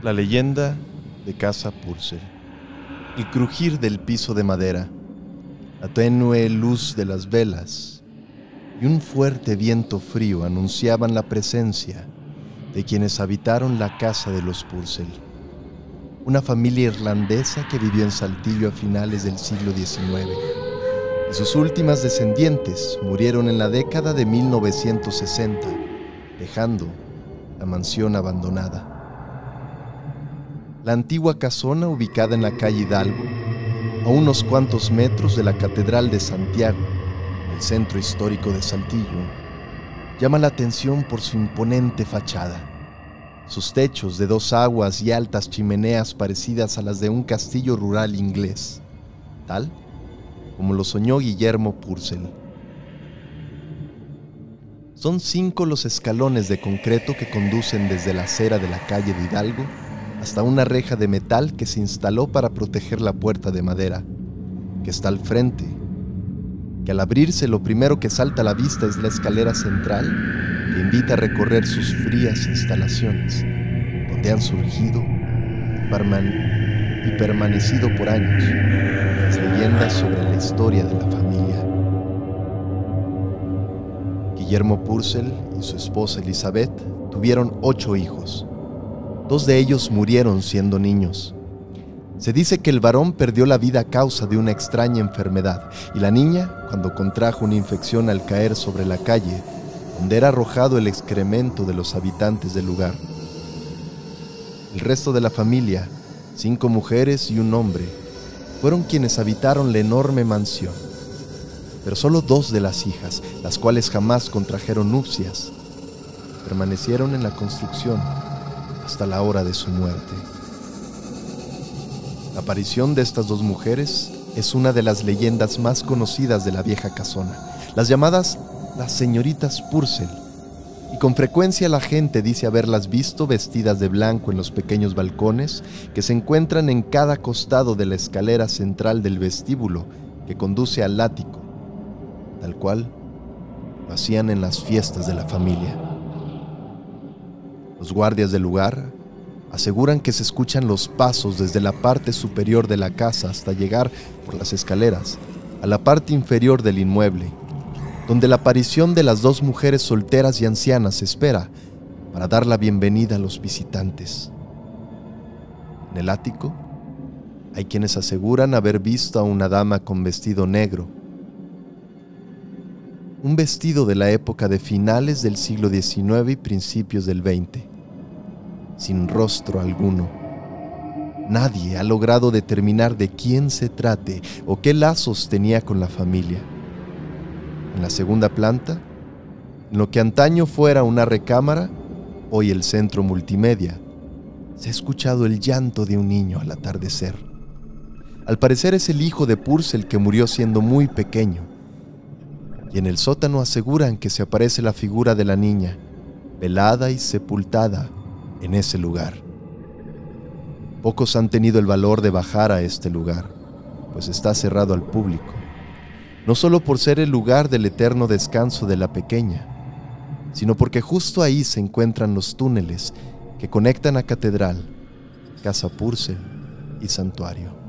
La leyenda de Casa Purcell. El crujir del piso de madera, la tenue luz de las velas y un fuerte viento frío anunciaban la presencia de quienes habitaron la casa de los Purcell, una familia irlandesa que vivió en Saltillo a finales del siglo XIX. Y sus últimas descendientes murieron en la década de 1960, dejando la mansión abandonada. La antigua casona, ubicada en la calle Hidalgo, a unos cuantos metros de la Catedral de Santiago, el centro histórico de Saltillo, llama la atención por su imponente fachada. Sus techos de dos aguas y altas chimeneas parecidas a las de un castillo rural inglés, tal como lo soñó Guillermo Purcell. Son cinco los escalones de concreto que conducen desde la acera de la calle de Hidalgo hasta una reja de metal que se instaló para proteger la puerta de madera, que está al frente, que al abrirse lo primero que salta a la vista es la escalera central que invita a recorrer sus frías instalaciones, donde han surgido y permanecido por años las leyendas sobre la historia de la familia. Guillermo Purcell y su esposa Elizabeth tuvieron ocho hijos, Dos de ellos murieron siendo niños. Se dice que el varón perdió la vida a causa de una extraña enfermedad y la niña cuando contrajo una infección al caer sobre la calle, donde era arrojado el excremento de los habitantes del lugar. El resto de la familia, cinco mujeres y un hombre, fueron quienes habitaron la enorme mansión. Pero solo dos de las hijas, las cuales jamás contrajeron nupcias, permanecieron en la construcción hasta la hora de su muerte. La aparición de estas dos mujeres es una de las leyendas más conocidas de la vieja casona, las llamadas las señoritas Purcell, y con frecuencia la gente dice haberlas visto vestidas de blanco en los pequeños balcones que se encuentran en cada costado de la escalera central del vestíbulo que conduce al ático, tal cual lo hacían en las fiestas de la familia. Los guardias del lugar aseguran que se escuchan los pasos desde la parte superior de la casa hasta llegar por las escaleras a la parte inferior del inmueble, donde la aparición de las dos mujeres solteras y ancianas espera para dar la bienvenida a los visitantes. En el ático hay quienes aseguran haber visto a una dama con vestido negro, un vestido de la época de finales del siglo XIX y principios del XX, sin rostro alguno. Nadie ha logrado determinar de quién se trate o qué lazos tenía con la familia. En la segunda planta, en lo que antaño fuera una recámara, hoy el centro multimedia, se ha escuchado el llanto de un niño al atardecer. Al parecer es el hijo de Purcell que murió siendo muy pequeño y en el sótano aseguran que se aparece la figura de la niña, velada y sepultada en ese lugar. Pocos han tenido el valor de bajar a este lugar, pues está cerrado al público, no solo por ser el lugar del eterno descanso de la pequeña, sino porque justo ahí se encuentran los túneles que conectan a Catedral, Casa Purcell y Santuario.